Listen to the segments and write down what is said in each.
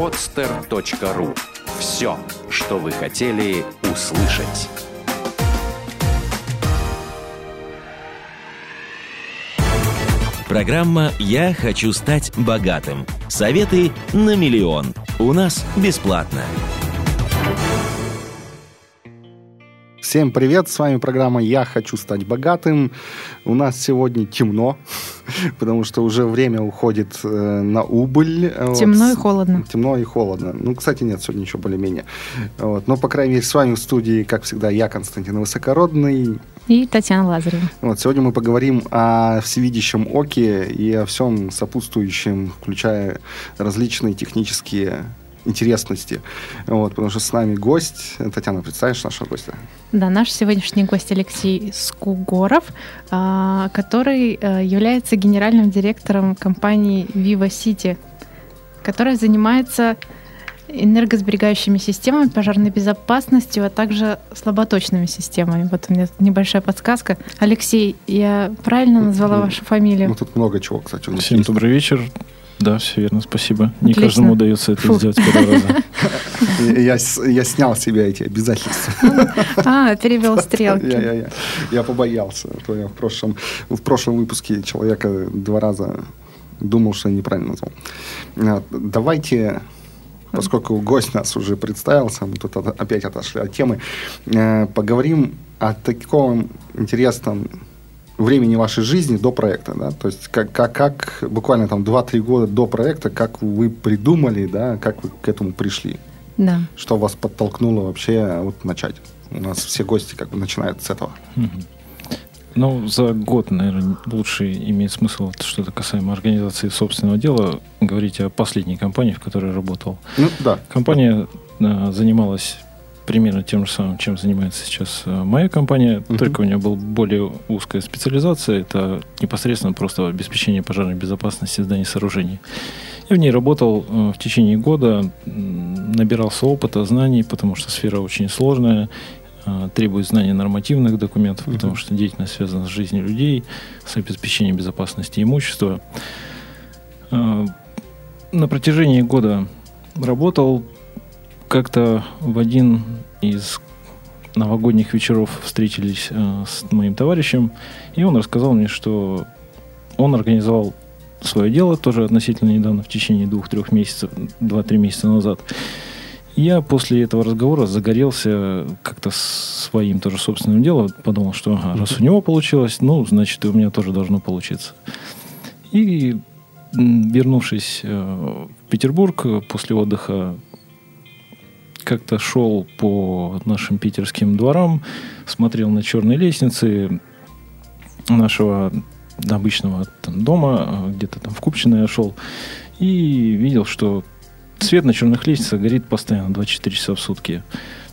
podster.ru. Все, что вы хотели услышать. Программа «Я хочу стать богатым». Советы на миллион. У нас бесплатно. Всем привет, с вами программа «Я хочу стать богатым». У нас сегодня темно, потому что уже время уходит э, на убыль. Темно вот. и холодно. Темно и холодно. Ну, кстати, нет, сегодня еще более-менее. Вот. Но, по крайней мере, с вами в студии, как всегда, я, Константин Высокородный. И Татьяна Лазарева. Вот, сегодня мы поговорим о всевидящем оке и о всем сопутствующем, включая различные технические интересности. Вот, потому что с нами гость. Татьяна, представишь нашего гостя? Да, наш сегодняшний гость Алексей Скугоров, а, который э, является генеральным директором компании Viva City, которая занимается энергосберегающими системами, пожарной безопасностью, а также слаботочными системами. Вот у меня небольшая подсказка. Алексей, я правильно назвала ну, вашу фамилию? Ну, тут много чего, кстати. Всем есть. добрый вечер. Да, все верно, спасибо. Не Отлично. каждому удается это Фу. сделать первый раз. Я, я снял себе эти обязательства. А, перевел стрелки. Я, я, я, я побоялся. То я в, прошлом, в прошлом выпуске человека два раза думал, что я неправильно назвал. А, давайте поскольку гость нас уже представился, мы тут опять отошли от темы, э, поговорим о таком интересном времени вашей жизни до проекта, да, то есть как, как, как буквально там 2-3 года до проекта, как вы придумали, да, как вы к этому пришли. Да. Что вас подтолкнуло вообще вот начать? У нас все гости как бы начинают с этого. Ну, за год, наверное, лучше имеет смысл что-то касаемо организации собственного дела говорить о последней компании, в которой я работал. Ну, да. Компания э, занималась примерно тем же самым, чем занимается сейчас э, моя компания, uh-huh. только у нее была более узкая специализация. Это непосредственно просто обеспечение пожарной безопасности зданий и сооружений. Я в ней работал э, в течение года, набирался опыта, знаний, потому что сфера очень сложная, э, требует знания нормативных документов, uh-huh. потому что деятельность связана с жизнью людей, с обеспечением безопасности имущества. На протяжении года работал, как-то в один из новогодних вечеров встретились э, с моим товарищем, и он рассказал мне, что он организовал свое дело тоже относительно недавно, в течение двух-трех месяцев, два-три месяца назад. Я после этого разговора загорелся как-то своим тоже собственным делом, подумал, что ага, раз у него получилось, ну, значит, и у меня тоже должно получиться. И вернувшись э, в Петербург после отдыха, как-то шел по нашим питерским дворам, смотрел на черные лестницы нашего обычного там, дома, где-то там в Купчино я шел, и видел, что свет на черных лестницах горит постоянно 24 часа в сутки.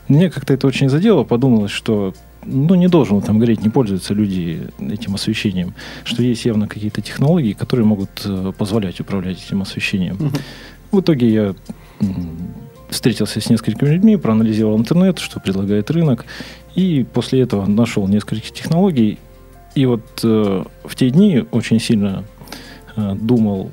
Мне как-то это очень задело, подумалось, что ну, не должен там гореть, не пользуются люди этим освещением, что есть явно какие-то технологии, которые могут э, позволять управлять этим освещением. В итоге я встретился с несколькими людьми, проанализировал интернет, что предлагает рынок, и после этого нашел несколько технологий. И вот э, в те дни очень сильно э, думал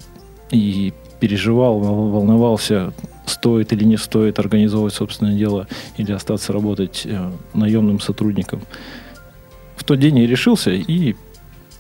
и переживал, волновался, стоит или не стоит организовывать собственное дело или остаться работать э, наемным сотрудником. В тот день я решился и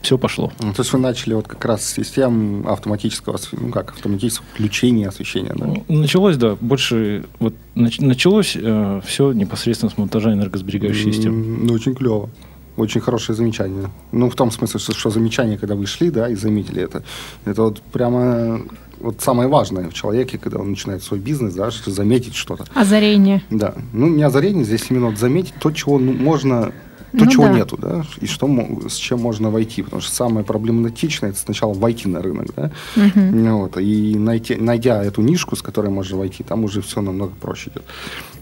все пошло. Ну, то есть вы начали вот как раз с систем автоматического, ну как, автоматического включения освещения, да? Ну, началось, да, больше, вот началось э, все непосредственно с монтажа энергосберегающей системы. Ну, очень клево. Очень хорошее замечание. Ну, в том смысле, что, что замечание, когда вы шли, да, и заметили это. Это вот прямо вот самое важное в человеке, когда он начинает свой бизнес, да, что заметить что-то. Озарение. Да. Ну, не озарение, здесь именно вот заметить то, чего ну, можно то, ну, чего да. нету, да, и что, с чем можно войти. Потому что самое проблематичное это сначала войти на рынок, да, угу. вот, и найти, найдя эту нишку, с которой можно войти, там уже все намного проще идет.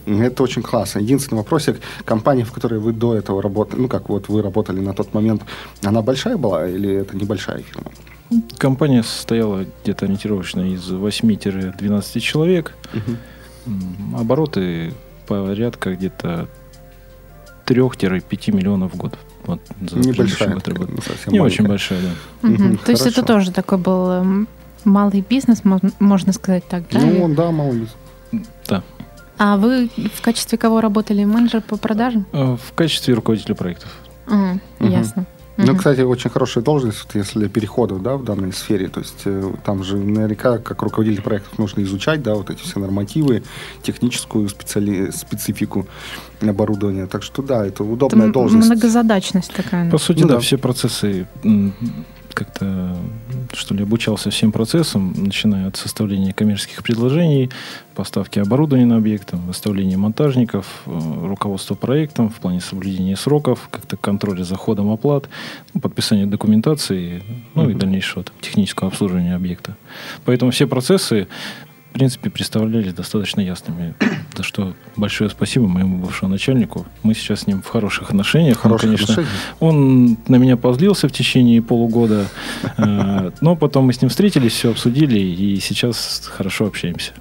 Это очень классно. Единственный вопросик, компания, в которой вы до этого работали, ну, как вот вы работали на тот момент, она большая была или это небольшая фирма? Компания состояла где-то ориентировочно из 8-12 человек. Угу. Обороты порядка где-то 3-5 миллионов в год. Вот, за Небольшая. Год работы. Не маленькая. очень большая, да. Угу. Угу, То есть это тоже такой был эм, малый бизнес, можно сказать так, да? Ну, да, малый бизнес. Да. А вы в качестве кого работали? Менеджер по продажам? Э, В качестве руководителя проектов. Ага, Мгм. ясно. Ну, кстати, очень хорошая должность, вот если для переходов, да, в данной сфере. То есть э, там же наверняка, как руководитель проектов, нужно изучать, да, вот эти все нормативы, техническую специали... специфику оборудования. Так что да, это Это удобная м- должность. многозадачность такая. По сути, Ну да, да. все процессы как-то, что ли, обучался всем процессам, начиная от составления коммерческих предложений, поставки оборудования на объект, там, выставления монтажников, э, руководства проектом в плане соблюдения сроков, как-то контроля за ходом оплат, ну, подписания документации, ну и дальнейшего там, технического обслуживания объекта. Поэтому все процессы, в принципе, представлялись достаточно ясными. За что большое спасибо моему бывшему начальнику. Мы сейчас с ним в хороших отношениях. Он, Хорошие конечно, отношения. он на меня позлился в течение полугода, э, но потом мы с ним встретились, все обсудили, и сейчас хорошо общаемся.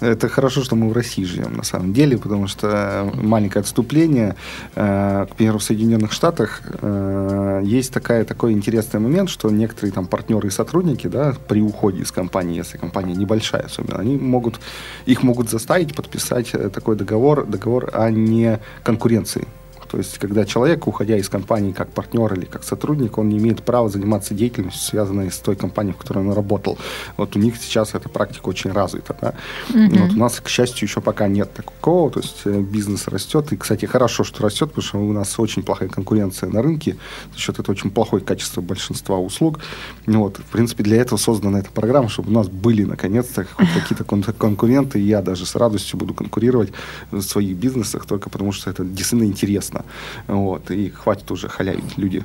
Это хорошо, что мы в России живем, на самом деле, потому что э, маленькое отступление. э, К примеру, в Соединенных Штатах э, есть такая, такой интересный момент, что некоторые там партнеры и сотрудники, да, при уходе из компании, если компания небольшая особенно, они могут, их могут заставить подписать такой договор, договор о не конкуренции. То есть, когда человек, уходя из компании как партнер или как сотрудник, он не имеет права заниматься деятельностью, связанной с той компанией, в которой он работал. Вот у них сейчас эта практика очень развита. Да? Мгм. Вот у нас, к счастью, еще пока нет такого. То есть э, бизнес растет. И, кстати, хорошо, что растет, потому что у нас очень плохая конкуренция на рынке. За счет этого очень плохое качество большинства услуг. Вот. В принципе, для этого создана эта программа, чтобы у нас были, наконец-то, какие-то кон- конкуренты. И я даже с радостью буду конкурировать в своих бизнесах, только потому что это действительно интересно. Вот. И хватит уже халявить люди.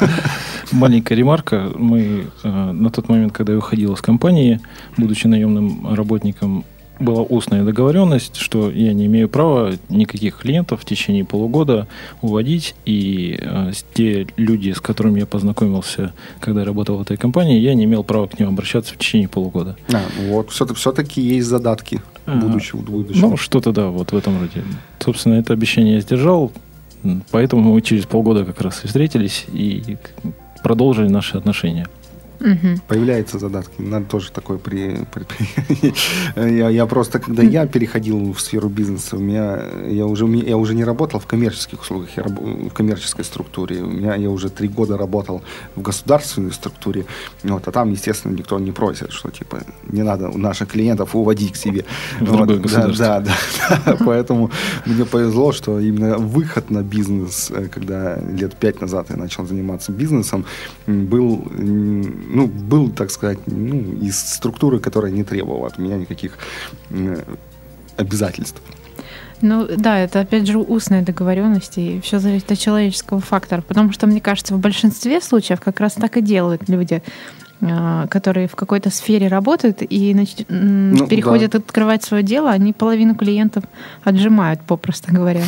Маленькая ремарка. Мы э, на тот момент, когда я уходил из компании, будучи наемным работником, была устная договоренность, что я не имею права никаких клиентов в течение полугода уводить, и э, те люди, с которыми я познакомился, когда я работал в этой компании, я не имел права к ним обращаться в течение полугода. А, вот. Все- Все-таки есть задатки Ага. будущего. будущего. Ну, что-то да, вот в этом роде. Собственно, это обещание я сдержал, поэтому мы через полгода как раз и встретились и продолжили наши отношения. Мгм. Появляются задатки. Надо тоже такое при... при- я, я просто, когда я переходил в сферу бизнеса, у меня, я, уже, я уже не работал в коммерческих услугах, я раб- в коммерческой структуре. У меня, я уже три года работал в государственной структуре. Вот, а там, естественно, никто не просит, что типа не надо наших клиентов уводить к себе. В Вот, другое да, государство. Да, да, да. Поэтому мне повезло, что именно выход на бизнес, э, когда лет пять назад я начал заниматься бизнесом, был, ну, был, так сказать, ну, из структуры, которая не требовала от меня никаких обязательств. Ну да, это опять же устная договоренность, и все зависит от человеческого фактора. Потому что, мне кажется, в большинстве случаев как раз так и делают люди, которые в какой-то сфере работают и нач- Ну, переходят открывать свое дело, они половину клиентов отжимают, попросту говоря.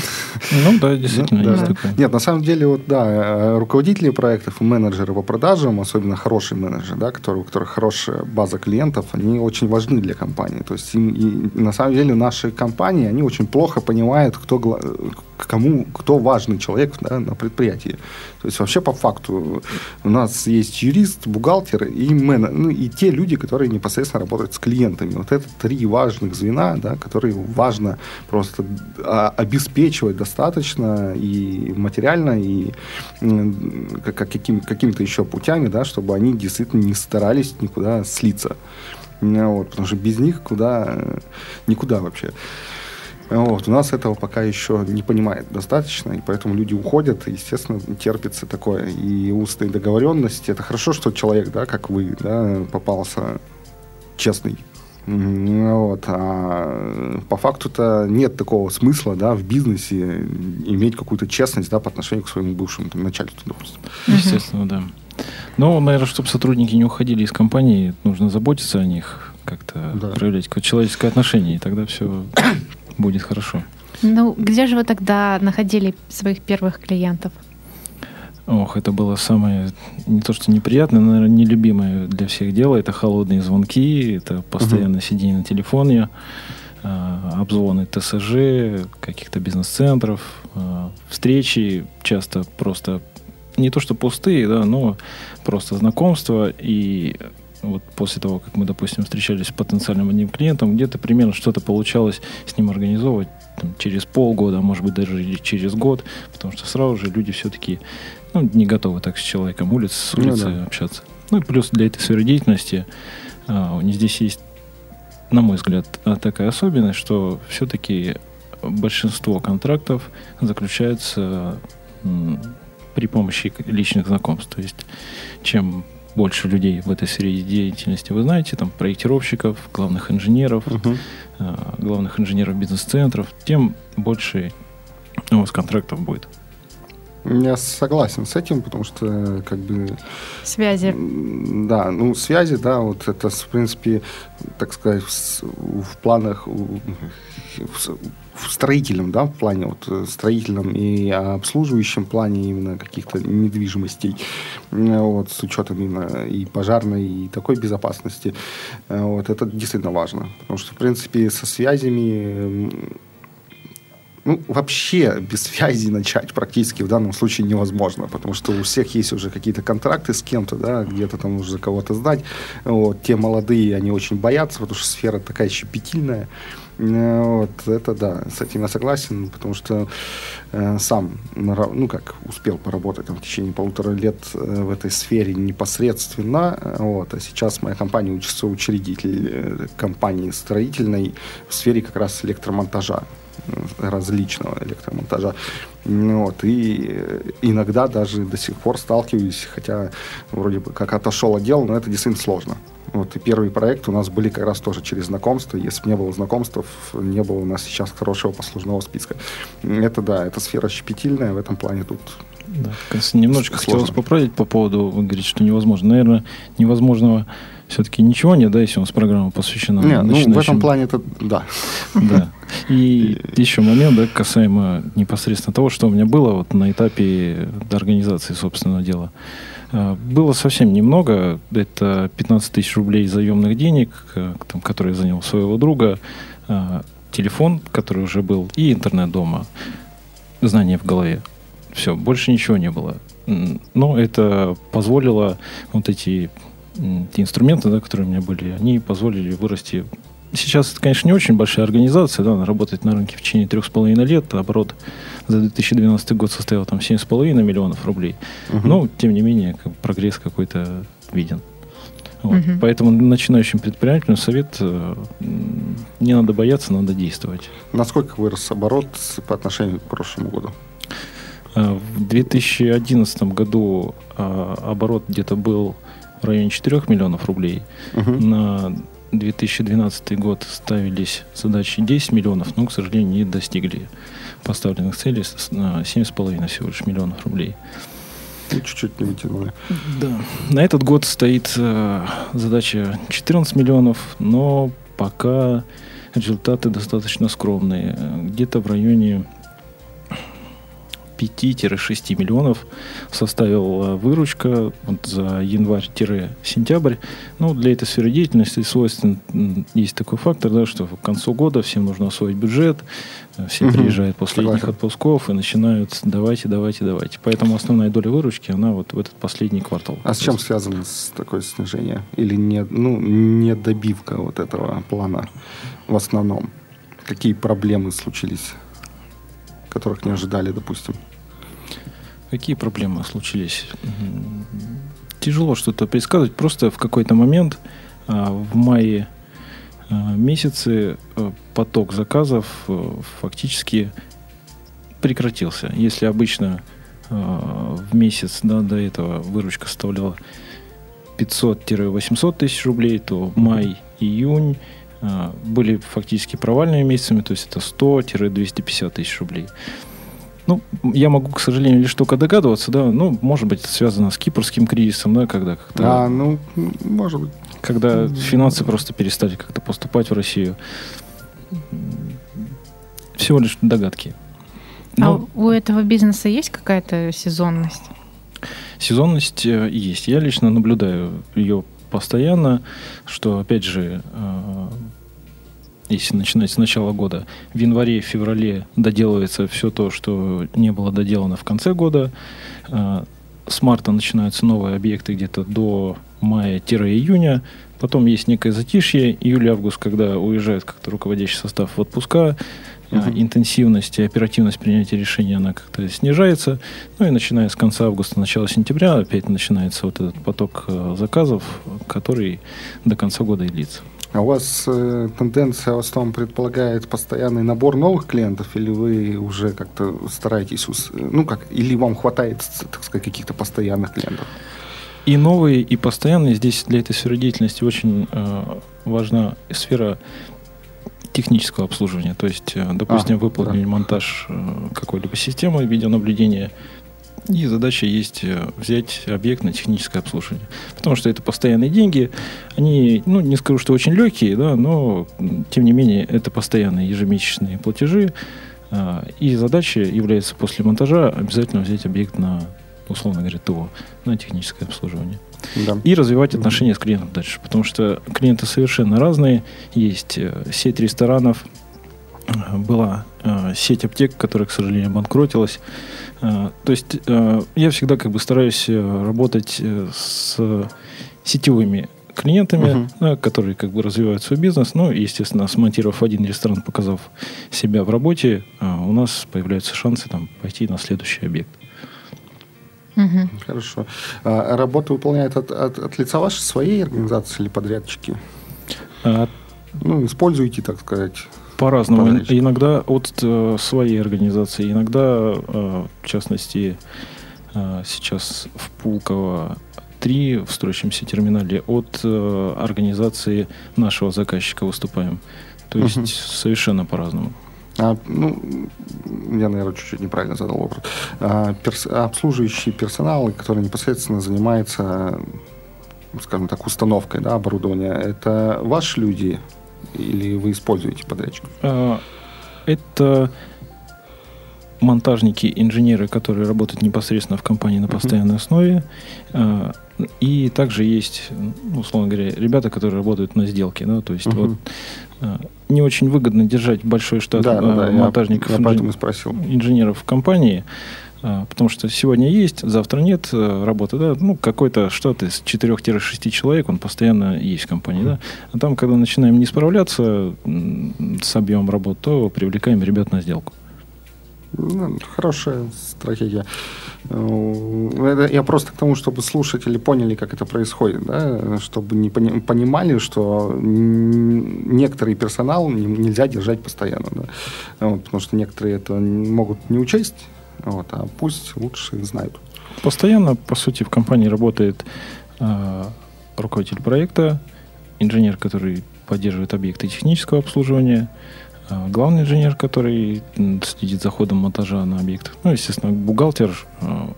Ну да, действительно, Да, есть да. такое. Нет, на самом деле, вот да, э, руководители проектов и менеджеры по продажам, особенно хорошие менеджеры, да, которые, у которых хорошая база клиентов, они очень важны для компании. То есть им, и, на самом деле наши компании, они очень плохо понимают, кто, гла- к кому, кто важный человек да, на предприятии. То есть вообще по факту у нас есть юрист, бухгалтер и менеджер, ну и те люди, которые непосредственно работают с клиентами. Вот это три важных звена, да, которые важно просто а, обеспечивать достаточно и материально, и как, как каким, какими-то еще путями, да, чтобы они действительно не старались никуда слиться. Вот, потому что без них куда, никуда вообще. Вот, у нас этого пока еще не понимает достаточно, и поэтому люди уходят, и, естественно, терпится такое. И устные договоренности. Это хорошо, что человек, да, как вы, да, попался честный. Вот. А по факту-то нет такого смысла да, в бизнесе иметь какую-то честность да, по отношению к своему бывшему там, начальству, допустим. Естественно, да. Но, наверное, чтобы сотрудники не уходили из компании, нужно заботиться о них, как-то Да. проявлять какое-то человеческое отношение, и тогда все будет хорошо. Ну, где же вы тогда находили своих первых клиентов? Ох, это было самое, не то что неприятное, но, наверное, нелюбимое для всех дело. Это холодные звонки, это постоянное сидение на телефоне, а, обзвоны ТСЖ, каких-то бизнес-центров, а, встречи часто просто не то что пустые, да, но просто знакомства. И вот после того, как мы, допустим, встречались с потенциальным одним клиентом, где-то примерно что-то получалось с ним организовывать там, через полгода, а может быть даже или через год, потому что сразу же люди все-таки ну, не готовы так с человеком улиц, с улицы Ну да. общаться. Ну и плюс для этой сферы деятельности а, у них здесь есть, на мой взгляд, а, такая особенность, что все-таки большинство контрактов заключается м, при помощи личных знакомств. То есть чем больше людей в этой сфере деятельности вы знаете, там проектировщиков, главных инженеров, Мгм. а, главных инженеров бизнес-центров, тем больше у вас контрактов будет. Я согласен с этим, потому что как бы Связи. Да, ну, связи, да, вот это, в принципе, так сказать, в, в планах, в, в строительном, да, в плане, вот, э, строительном и обслуживающем плане именно каких-то недвижимостей, вот, с учетом именно и пожарной, и такой безопасности, э, вот, это действительно важно, потому что, в принципе, со связями ну, вообще без связи начать практически в данном случае невозможно, потому что у всех есть уже какие-то контракты с кем-то, да, где-то там нужно кого-то сдать. Вот. Те молодые, они очень боятся, потому что сфера такая щепетильная. Э, Вот, это да, с этим я согласен, потому что э, сам, ну как, успел поработать там, в течение полутора лет э, в этой сфере непосредственно, вот, а сейчас моя компания учится учредитель э, компании строительной в сфере как раз электромонтажа различного электромонтажа. Вот, и э, иногда даже до сих пор сталкиваюсь, хотя вроде бы как отошел отдел, но это действительно сложно. Вот, и первый проект у нас были как раз тоже через знакомство. Если бы не было знакомств, не было у нас сейчас хорошего послужного списка. Это да, это сфера щепетильная, в этом плане тут Да, немножечко Сложно. хотелось поправить по поводу, вы говорите, что невозможно. Наверное, невозможного все-таки ничего нет, да, если у нас программа посвящена Не, ну, в этом плане это да. Да. И еще момент, да, касаемо непосредственно того, что у меня было вот на этапе организации собственного дела. А, Было совсем немного. Это 15 тысяч рублей заемных денег, э, там, которые я занял своего друга, а, телефон, который уже был, и интернет дома. Знания в голове. Все, больше ничего не было. Но это позволило вот эти те инструменты, да, которые у меня были, они позволили вырасти. Сейчас это, конечно, не очень большая организация, да, она работает на рынке в течение трех с половиной лет, оборот за 2012 год составил там 7,5 миллионов рублей. Мгм. Но, тем не менее, как прогресс какой-то виден. Вот. Мгм. Поэтому начинающим предпринимателям совет э, не надо бояться, надо действовать. Насколько вырос оборот с- по отношению к прошлому году? А, В 2011 году а, оборот где-то был в районе 4 миллионов рублей. Мгм. На 2012 год ставились задачи 10 миллионов, но, к сожалению, не достигли поставленных целей на 7,5 всего лишь миллионов рублей. Ну, чуть-чуть не вытянули. Да. На этот год стоит э, задача 14 миллионов, но пока результаты достаточно скромные. Где-то в районе 5-6 миллионов составила выручка вот за январь-сентябрь. Ну, для этой сферы деятельности свойствен есть такой фактор, да, что к концу года всем нужно освоить бюджет, э, все Мгм. приезжают после летних Согласен. отпусков и начинают давайте, давайте, давайте. Поэтому основная доля выручки, она вот в этот последний квартал. А с чем связано с такое снижение? Или не, ну, не добивка вот этого плана в основном? Какие проблемы случились, которых не ожидали, допустим? Какие проблемы случились? Тяжело что-то предсказывать. Просто в какой-то момент а, в мае а, месяце а, поток заказов фактически прекратился. Если обычно в месяц да, до этого выручка составляла 500-800 тысяч рублей, то май, июнь а, были фактически провальными месяцами, то есть это 100-250 тысяч рублей. Ну, я могу, к сожалению, лишь только догадываться, да, ну, может быть, это связано с кипрским кризисом, да, когда, когда, А, ну, может быть. когда финансы просто перестали как-то поступать в Россию. Всего лишь догадки. Но А у этого бизнеса есть какая-то сезонность? сезонность э, есть. Я лично наблюдаю ее постоянно, что, опять же, э, если начинать с начала года, в январе, феврале доделывается все то, что не было доделано в конце года. Э, с марта начинаются новые объекты где-то до мая-июня. Потом есть некое затишье, июль-август, когда уезжает как-то руководящий состав в отпуска, uh интенсивность и оперативность принятия решений, она как-то снижается. Ну и начиная с конца августа, начала сентября, опять начинается вот этот поток э, заказов, который до конца года и длится. А у вас э, тенденция в основном предполагает постоянный набор новых клиентов, или вы уже как-то стараетесь, ну как, или вам хватает, так сказать, каких-то постоянных клиентов? И новые, и постоянные. Здесь для этой сферы деятельности очень э, важна сфера технического обслуживания. То есть, э, допустим, а, выполнить да. монтаж э, какой-либо системы видеонаблюдения, и задача есть э, взять объект на техническое обслуживание. Потому что это постоянные деньги. Они, ну, не скажу, что очень легкие, да, но, тем не менее, это постоянные ежемесячные платежи. А, и задача является после монтажа обязательно взять объект на, условно говоря, ТО, на техническое обслуживание. Да. И развивать отношения с клиентом дальше. Потому что клиенты совершенно разные. Есть э, сеть ресторанов, э, была сеть аптек, которая, к сожалению, банкротилась. А, то есть э, я всегда как бы стараюсь э, работать э, с сетевыми клиентами, uh-huh. которые как бы развивают свой бизнес. Ну, естественно, смонтировав один ресторан, показав себя в работе, у нас появляются шансы там пойти на следующий объект. Угу. Хорошо. А работу выполняет от, от, от лица вашей своей организации или подрядчики? А... Ну, используете, так сказать, по-разному. Иногда от э, своей организации, иногда, э, в частности, э, сейчас в Пулково 3 в строящемся терминале от э, организации нашего заказчика выступаем. То есть угу. совершенно по-разному. А, ну, я, наверное, чуть-чуть неправильно задал вопрос. А, перс, обслуживающий персонал, который непосредственно занимается, скажем так, установкой да, оборудования, это ваши люди или вы используете подрядчиков? А, это монтажники, инженеры, которые работают непосредственно в компании на постоянной uh-huh. основе. А, и также есть, ну, условно говоря, ребята, которые работают на сделке. Да, то есть uh-huh. вот а, не очень выгодно держать большой штат да, да, монтажников, я, я инж... инженеров в компании. А, потому что сегодня есть, завтра нет э, работы, да, ну, какой-то штат из 4-6 человек, он постоянно есть в компании, да, а там, когда начинаем не справляться с объемом работы, то привлекаем ребят на сделку. Ну, хорошая стратегия. Э, я просто к тому, чтобы слушатели поняли, как это происходит, да, чтобы не понимали, что некоторый персонал нельзя держать постоянно, да, вот, потому что некоторые это могут не учесть, вот, а пусть лучше знают. Постоянно, по сути, в компании работает э, руководитель проекта, инженер, который поддерживает объекты технического обслуживания, э, главный инженер, который следит за ходом монтажа на объектах. Ну, естественно, бухгалтер. Э,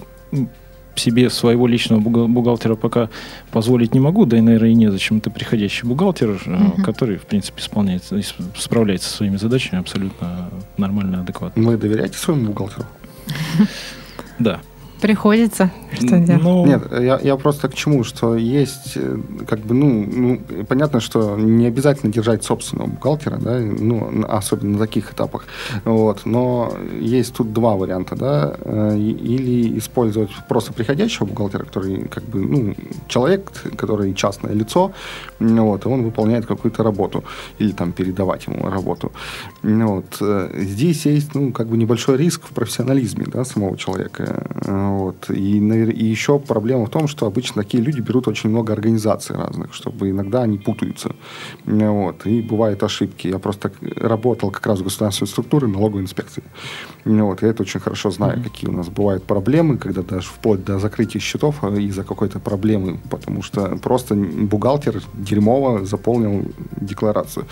себе своего личного бухгалтера пока позволить не могу, да и, наверное, и незачем. Это приходящий бухгалтер, угу. который, в принципе, исполняется, справляется со своими задачами абсолютно нормально, адекватно. Вы доверяете своему бухгалтеру? Да. Приходится. Что делать? Ну... Нет, я, я просто к чему, что есть, э, как бы, ну, ну, понятно, что не обязательно держать собственного бухгалтера, да, ну, особенно на таких этапах, вот, но есть тут два варианта, да, э, или использовать просто приходящего бухгалтера, который, как бы, ну, человек, который частное лицо, вот, и он выполняет какую-то работу, или там передавать ему работу, вот. Э, здесь есть, ну, как бы небольшой риск в профессионализме, да, самого человека, вот. И, и еще проблема в том, что обычно такие люди берут очень много организаций разных, чтобы иногда они путаются. Вот. И бывают ошибки. Я просто работал как раз в государственной структуре налоговой инспекции. Вот. Я это очень хорошо знаю, mm-hmm. какие у нас бывают проблемы, когда даже вплоть до закрытия счетов а, из-за какой-то проблемы, потому что просто бухгалтер дерьмово заполнил декларацию.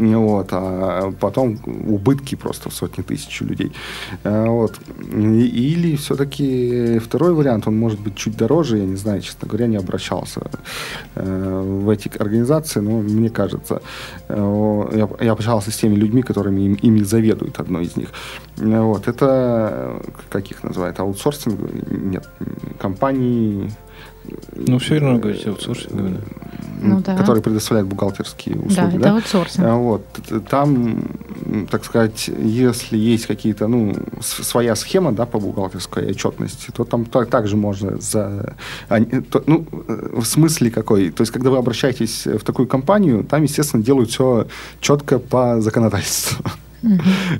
Вот, а потом убытки просто в сотни тысяч людей. А, вот. Или все-таки второй вариант, он может быть чуть дороже, я не знаю, честно говоря, не обращался э, в эти организации, но мне кажется, э, я, я общался с теми людьми, которыми им, ими заведует одно из них. Вот, это, как их называют, аутсорсинг? Нет, компании ну, все равно говорите аутсорсинг, ну, да. который предоставляет бухгалтерские услуги. Да, это аутсорсинг. А, вот. Там так сказать, если есть какие-то, ну, своя схема, да, по бухгалтерской отчетности, то там так, также можно за... то- ну, э, в смысле какой? То есть, когда вы обращаетесь в такую компанию, там, естественно, делают все четко по законодательству.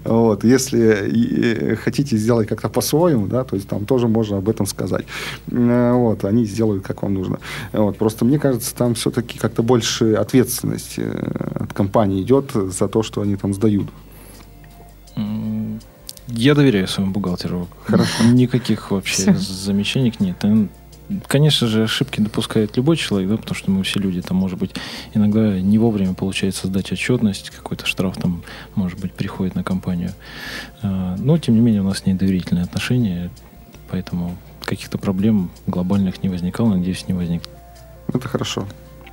Вот, если э, хотите сделать как-то по-своему, да, то есть там тоже можно об этом сказать. Э, Вот, они сделают как вам нужно. Вот, просто мне кажется, там все-таки как-то больше ответственности э, от компании идет за то, что они там сдают. Я доверяю своему бухгалтеру. Хорошо. Никаких вообще замечаний нет. Он, Конечно же, ошибки допускает любой человек, да, потому что мы все люди, там, может быть, иногда не вовремя получается сдать отчетность, какой-то штраф там, может быть, приходит на компанию. А, Но, тем не менее, у нас с ней доверительные отношения, поэтому каких-то проблем глобальных не возникало, надеюсь, не возникнет. Это хорошо.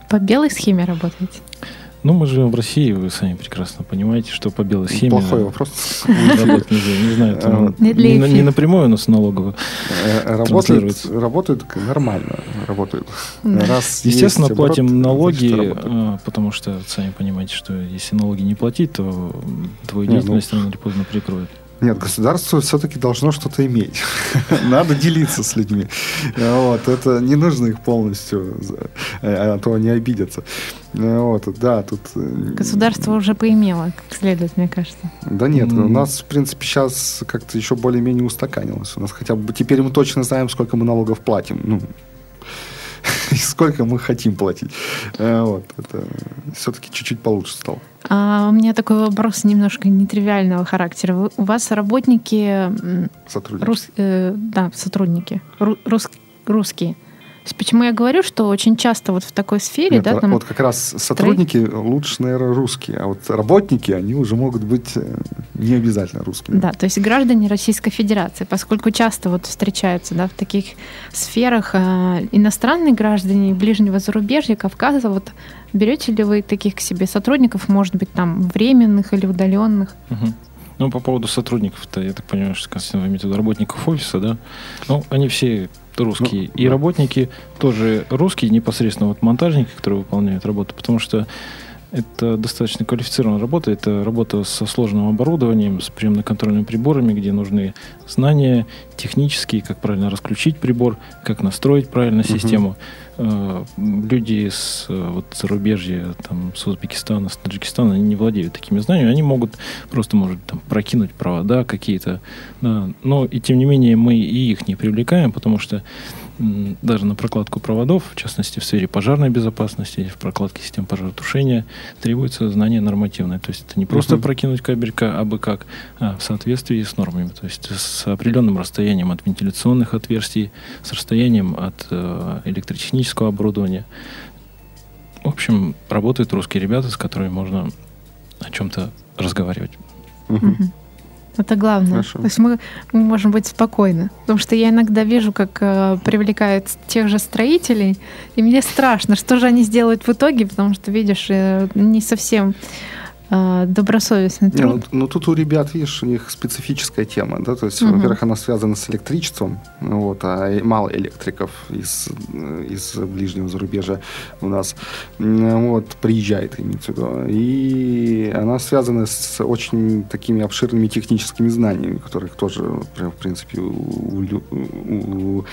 По белой схеме работаете? Ну, мы живем в России, вы сами прекрасно понимаете, что по белой схеме Плохой вопрос. Не знаю, там Не напрямую, но с налоговой. Э, работают к- нормально. Раз Естественно, платим налоги, потому что сами понимаете, что если налоги не платить, то твою ну- деятельность рано или поздно прикроют. Нет, государство все-таки должно что-то иметь. Надо делиться с людьми. Вот, это не нужно их полностью, э, а то они обидятся. Вот, да, тут... э, Государство уже поимело, как следует, мне кажется. Да нет, у нас, в принципе, сейчас как-то еще более-менее устаканилось. У нас хотя бы теперь мы точно знаем, сколько мы налогов платим. Ну, и сколько мы хотим платить. Э, Вот, это все-таки чуть-чуть получше стало. А у меня такой вопрос немножко нетривиального характера. Вы- у вас работники, Сотрудники. рус- э, да, сотрудники, ру- рус- русские. Почему я говорю, что очень часто вот в такой сфере, Нет, да, там вот как раз сотрудники лучше, наверное, русские, а вот работники, они уже могут быть э, не обязательно русскими. Да, то есть граждане Российской Федерации, поскольку часто вот встречаются да, в таких сферах э, иностранные граждане ближнего зарубежья, Кавказа, вот берете ли вы таких к себе сотрудников, может быть, там временных или удаленных? Мгм. Ну, по поводу сотрудников-то, я так понимаю, что Константин вы имеете в виду работников офиса, да? Ну, они все русские. Ну, и да. работники тоже русские, непосредственно вот монтажники, которые выполняют работу, потому что это достаточно квалифицированная работа. Это работа со сложным оборудованием, с приемно-контрольными приборами, где нужны знания технические, как правильно расключить прибор, как настроить правильно систему. Э, Люди с э, вот, зарубежья, там, с Узбекистана, с Таджикистана, они не владеют такими знаниями. Они могут просто, может, там, прокинуть провода какие-то. да. Но и тем не менее мы и их не привлекаем, потому что м, даже на прокладку проводов, в частности в сфере пожарной безопасности, в прокладке систем пожаротушения, требуется знание нормативное. То есть это не просто Мгм. прокинуть кабелька, а бы как, а в соответствии с нормами. То есть с определенным расстоянием от вентиляционных отверстий, с расстоянием от э, электротехнического оборудования. В общем, работают русские ребята, с которыми можно о чем-то разговаривать. Мгм. Это главное. Хорошо. То есть мы, мы можем быть спокойны. Потому что я иногда вижу, как э, привлекают тех же строителей, и мне страшно, что же они сделают в итоге, потому что, видишь, э, не совсем э, добросовестный Не, ну, труд. ну, тут у ребят, видишь, у них специфическая тема, да, то есть, Мгм. во-первых, она связана с электричеством, вот, а мало электриков из, из ближнего зарубежья у нас, вот, приезжает, имеется в виду, и она связана с очень такими обширными техническими знаниями, которых тоже, в принципе, у, у у-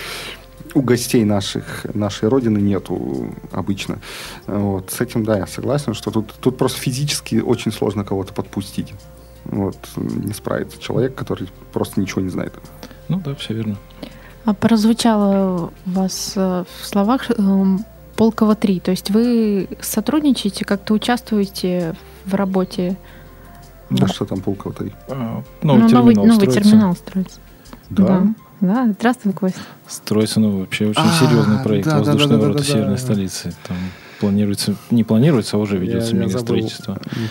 у гостей наших, нашей родины нету обычно. Вот. С этим, да, я согласен, что тут, тут просто физически очень сложно кого-то подпустить. Вот, не справится человек, который просто ничего не знает. Ну да, все верно. А прозвучало у вас э, в словах эм, Полково 3. То есть вы сотрудничаете, как-то участвуете в работе? Да Да. что там полкова то А, Ну, Новый новый, терминал новый строится. терминал строится. Да. Да, здравствуй, Костя. Строится, ну, вообще очень А, серьезный проект да, да, воздушные да, да, ворота да, Северной да. столицы. Там планируется, не планируется, а уже ведется Я- я мегастроительство. забыл.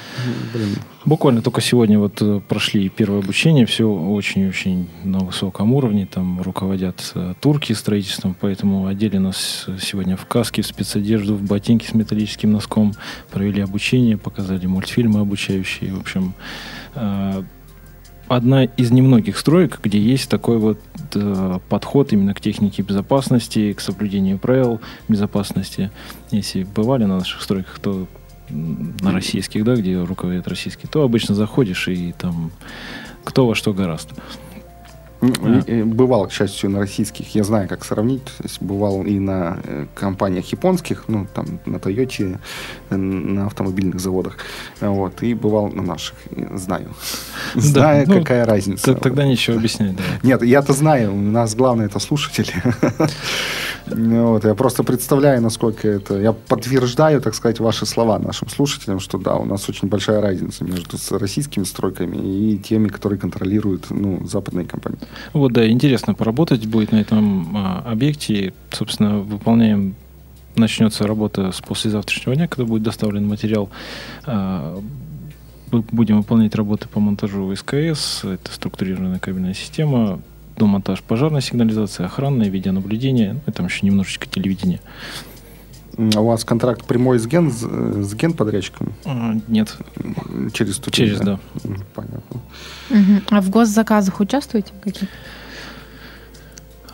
Блин. Буквально только сегодня вот э, прошли первое обучение, все очень-очень на высоком уровне, там руководят э, турки строительством, поэтому одели нас э, сегодня в каски, в спецодежду, в ботинки с металлическим носком, провели обучение, показали мультфильмы обучающие, в общем, одна из немногих строек, где есть такой вот э, подход именно к технике безопасности, к соблюдению правил безопасности. Если бывали на наших стройках, то на российских, да, где руководят российские, то обычно заходишь и там кто во что гораст. А. Бывал, к счастью, на российских, я знаю, как сравнить. Бывал и на э, компаниях японских, ну, там, на Тойоте, э, на автомобильных заводах. Вот, и бывал на наших, знаю. Знаю, ну, какая разница. Тогда ничего объяснять, да. Нет, я-то знаю, у нас главное это слушатели. Вот, я просто представляю, насколько это... Я подтверждаю, так сказать, ваши слова нашим слушателям, что да, у нас очень большая разница между российскими стройками и теми, которые контролируют ну, западные компании. Вот, да, интересно поработать будет на этом а, объекте. Собственно, выполняем начнется работа с послезавтрашнего дня, когда будет доставлен материал. А, будем выполнять работы по монтажу СКС, это структурированная кабельная система, домонтаж пожарной сигнализации, охранное, видеонаблюдение, ну, и там еще немножечко телевидения. А у вас контракт прямой с ген, с ген подрядчиком? А, нет. Через ту Через, да. Понятно. Угу. А в госзаказах участвуете какие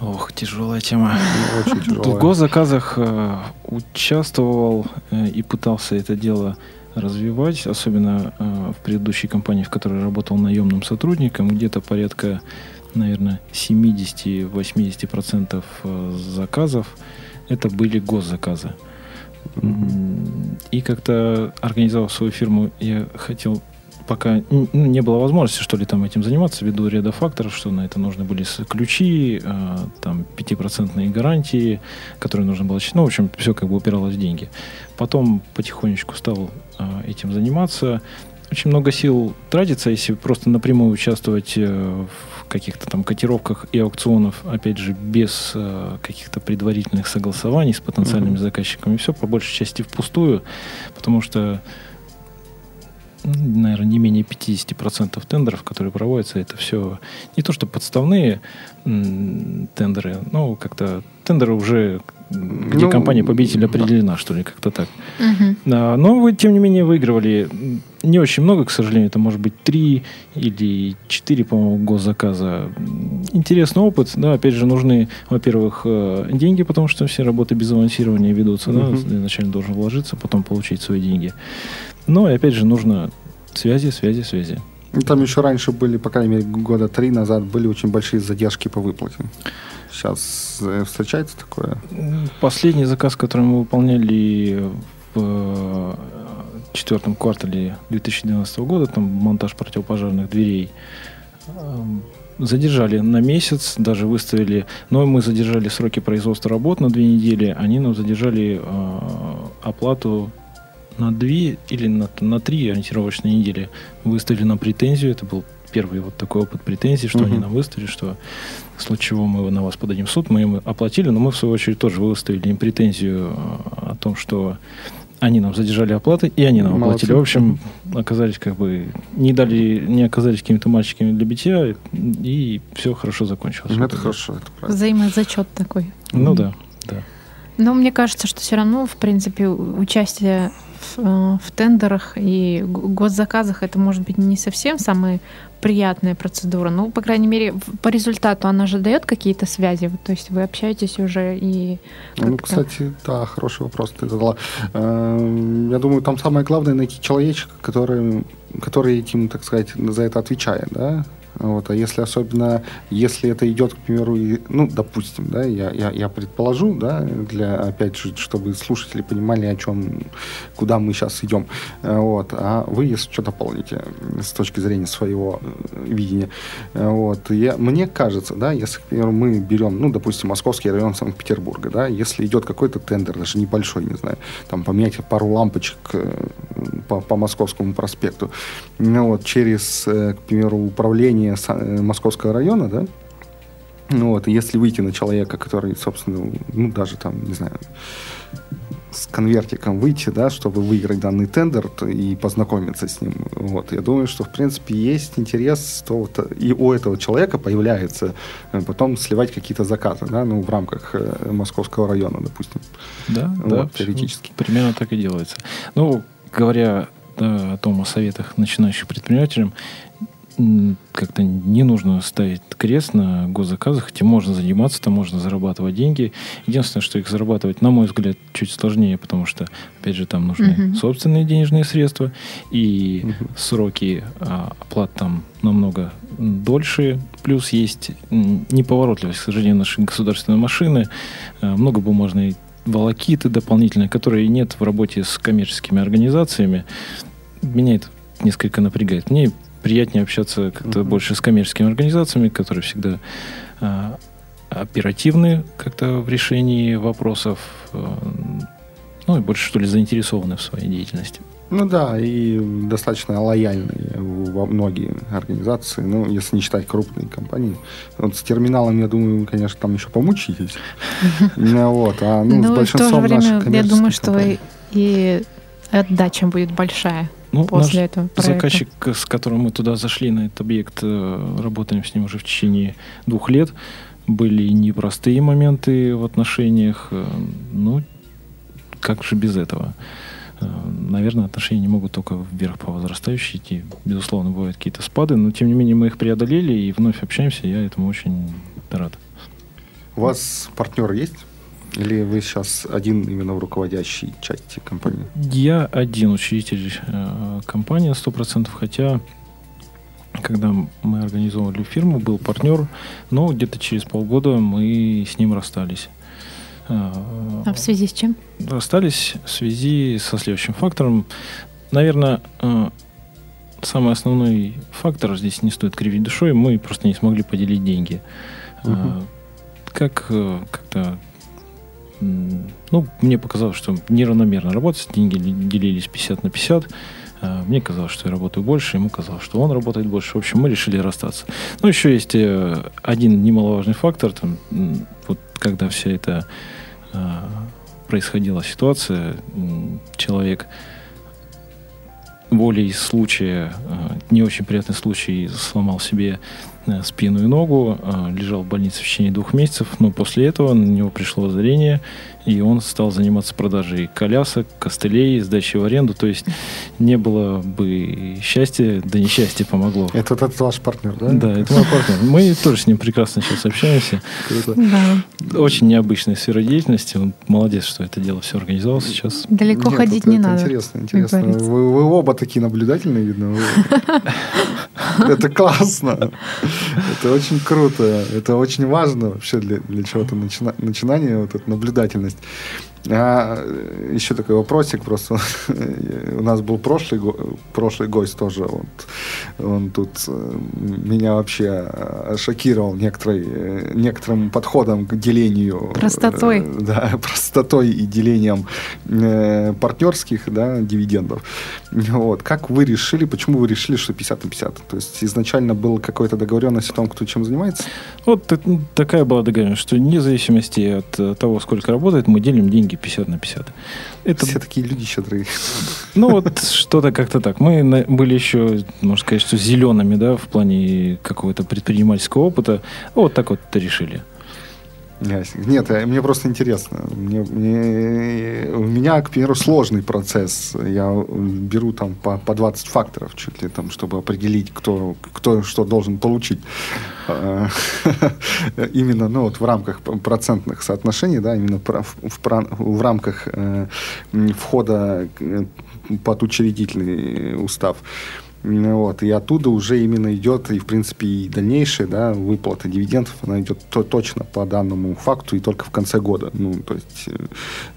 Ох, тяжелая тема. Очень тяжелая. В госзаказах э, участвовал э, и пытался это дело развивать, особенно э, в предыдущей компании, в которой работал наемным сотрудником, где-то порядка, наверное, 70-80% э, заказов это были госзаказы. И как-то организовав свою фирму, я хотел пока ну, не было возможности, что ли, там этим заниматься, ввиду ряда факторов, что на это нужны были ключи, э, там, пятипроцентные гарантии, которые нужно было... Ну, в общем, все как бы упиралось в деньги. Потом потихонечку стал э, этим заниматься. Очень много сил тратится, если просто напрямую участвовать э, в каких-то там котировках и аукционов, опять же, без э, каких-то предварительных согласований с потенциальными mm-hmm. заказчиками. Все по большей части впустую, потому что наверное, не менее 50% тендеров, которые проводятся, это все не то, что подставные тендеры, но как-то тендеры уже, где ну, компания победитель определена, да. что ли, как-то так. Угу. Но вы, тем не менее, выигрывали не очень много, к сожалению, это может быть три или четыре, по-моему, госзаказа. Интересный опыт, да, опять же, нужны, во-первых, э, деньги, потому что все работы без авансирования ведутся, угу. да, изначально должен вложиться, потом получить свои деньги. Но, и опять же, нужно связи, связи, связи. Ну, там еще раньше были, по крайней мере, года три назад были очень большие задержки по выплате. Сейчас э, встречается такое? Последний заказ, который мы выполняли в э, четвертом квартале 2012 года, там монтаж противопожарных дверей, эм, задержали на месяц, даже выставили, но мы задержали сроки производства работ на две недели, они нам задержали э, оплату на две или на, на три ориентировочные недели выставили на претензию. Это был первый вот такой опыт претензий, что угу. они нам выставили, что в случае чего мы на вас подадим в суд, мы им оплатили, но мы в свою очередь тоже выставили им претензию о том, что они нам задержали оплаты, и они нам Молодцы. оплатили. В общем, оказались как бы не дали, не оказались какими-то мальчиками для битья, и все хорошо закончилось. Это хорошо, это правильно. Взаимозачет такой. Ну да, да. Но мне кажется, что все равно, в принципе, участие в, э, в тендерах и госзаказах это может быть не совсем самая приятная процедура. Ну, по крайней мере, по результату она же дает какие-то связи. То есть вы общаетесь уже и... Ну, кстати, да, хороший вопрос ты задала. Эм, я думаю, там самое главное найти человечка, который, который этим, так сказать, за это отвечает, да? Вот, а если особенно, если это идет, к примеру, и, ну, допустим, да, я, я, я предположу, да, для, опять же, чтобы слушатели понимали, о чем, куда мы сейчас идем. Вот, а вы, если что-то полните с точки зрения своего э, видения. Вот, я, мне кажется, да, если, к примеру, мы берем, ну, допустим, Московский район Санкт-Петербурга, да, если идет какой-то тендер, даже небольшой, не знаю, там поменять пару лампочек э, по, по Московскому проспекту, ну, вот, через, э, к примеру, управление населения э, Московского района, да, ну вот, и если выйти на человека, который, собственно, ну, даже там, не знаю, с конвертиком выйти, да, чтобы выиграть данный тендер и познакомиться с ним. Вот. Я думаю, что, в принципе, есть интерес, то вот и у этого человека появляется э, потом сливать какие-то заказы, да, ну, в рамках э, Московского района, допустим. Да, вот, да. Теоретически. Примерно так и делается. Ну, говоря да, о том, о советах начинающим предпринимателям, как-то не нужно ставить крест на госзаказах, этим можно заниматься, там можно зарабатывать деньги. Единственное, что их зарабатывать, на мой взгляд, чуть сложнее, потому что, опять же, там нужны uh-huh. собственные денежные средства, и uh-huh. сроки а, оплат там намного дольше. Плюс есть неповоротливость, к сожалению, нашей государственной машины, а, много бумажной волокиты дополнительные, которые нет в работе с коммерческими организациями. Меня это несколько напрягает. Мне приятнее общаться как-то uh-huh. больше с коммерческими организациями, которые всегда а, оперативны как-то в решении вопросов, а, ну и больше, что ли, заинтересованы в своей деятельности. Ну да, и достаточно лояльные во многие организации, ну, если не считать крупные компании. Вот с терминалом, я думаю, вы, конечно, там еще помучитесь. Ну вот, а ну, с ну, большинством наших Я думаю, что и отдача будет большая. Ну, после наш этого проекта. заказчик, с которым мы туда зашли на этот объект, э, работаем с ним уже в течение двух лет. Были непростые моменты в отношениях. Э, ну, как же без этого? Э, наверное, отношения не могут только вверх по возрастающей идти. Безусловно, бывают какие-то спады, но тем не менее мы их преодолели и вновь общаемся. Я этому очень рад. У вас партнер есть? Или вы сейчас один именно в руководящей части компании? Я один учредитель э, компании 100%, хотя когда мы организовывали фирму, был партнер, но где-то через полгода мы с ним расстались. Э, а в связи с чем? Расстались в связи со следующим фактором. Наверное, э, самый основной фактор, здесь не стоит кривить душой, мы просто не смогли поделить деньги. Угу. Как как-то ну, мне показалось, что неравномерно работать, деньги делились 50 на 50. А, мне казалось, что я работаю больше, ему казалось, что он работает больше. В общем, мы решили расстаться. Но еще есть э, один немаловажный фактор. Там, вот когда вся эта а, происходила ситуация, человек волей случая, а, не очень приятный случай, сломал себе спину и ногу, э, лежал в больнице в течение двух месяцев, но после этого на него пришло зрение, и он стал заниматься продажей колясок, костылей, сдачей в аренду, то есть не было бы счастья, да несчастье помогло. Это вот этот ваш партнер, да? Да, это мой партнер. Мы тоже с ним прекрасно сейчас общаемся. Круто. Да. Очень необычная сфера деятельности. Он молодец, что это дело все организовал сейчас. Далеко Нет, ходить не надо. Интересно, интересно. Вы, вы оба такие наблюдательные, видно. Это классно. Это очень круто. Это очень важно вообще для, для чего-то начина, начинания, вот эта наблюдательность. А, еще такой вопросик просто. У нас был прошлый, прошлый гость тоже. Вот, он тут э, меня вообще шокировал некоторой, некоторым подходом к делению. Простотой. Э, да, простотой и делением э, партнерских да, дивидендов. Вот. Как вы решили, почему вы решили, что 50 на 50? То есть изначально была какая-то договоренность о том, кто чем занимается? Вот такая была договоренность, что вне зависимости от того, сколько работает, мы делим деньги деньги 50 на 50. Это... Все такие люди щедрые. Ну, вот что-то как-то так. Мы были еще, можно сказать, что зелеными, да, в плане какого-то предпринимательского опыта. Вот так вот решили. Нет, э, мне просто интересно. Мне, мне, у меня, к примеру, сложный процесс. Я беру там по, по 20 факторов чуть ли там, чтобы определить, кто, кто что должен получить. А, именно ну, вот в рамках процентных соотношений, да, именно в, в, в рамках э, входа э, под учредительный устав. Вот, и оттуда уже именно идет, и в принципе и дальнейшая да, выплата дивидендов, она идет то, точно по данному факту и только в конце года. Ну, то есть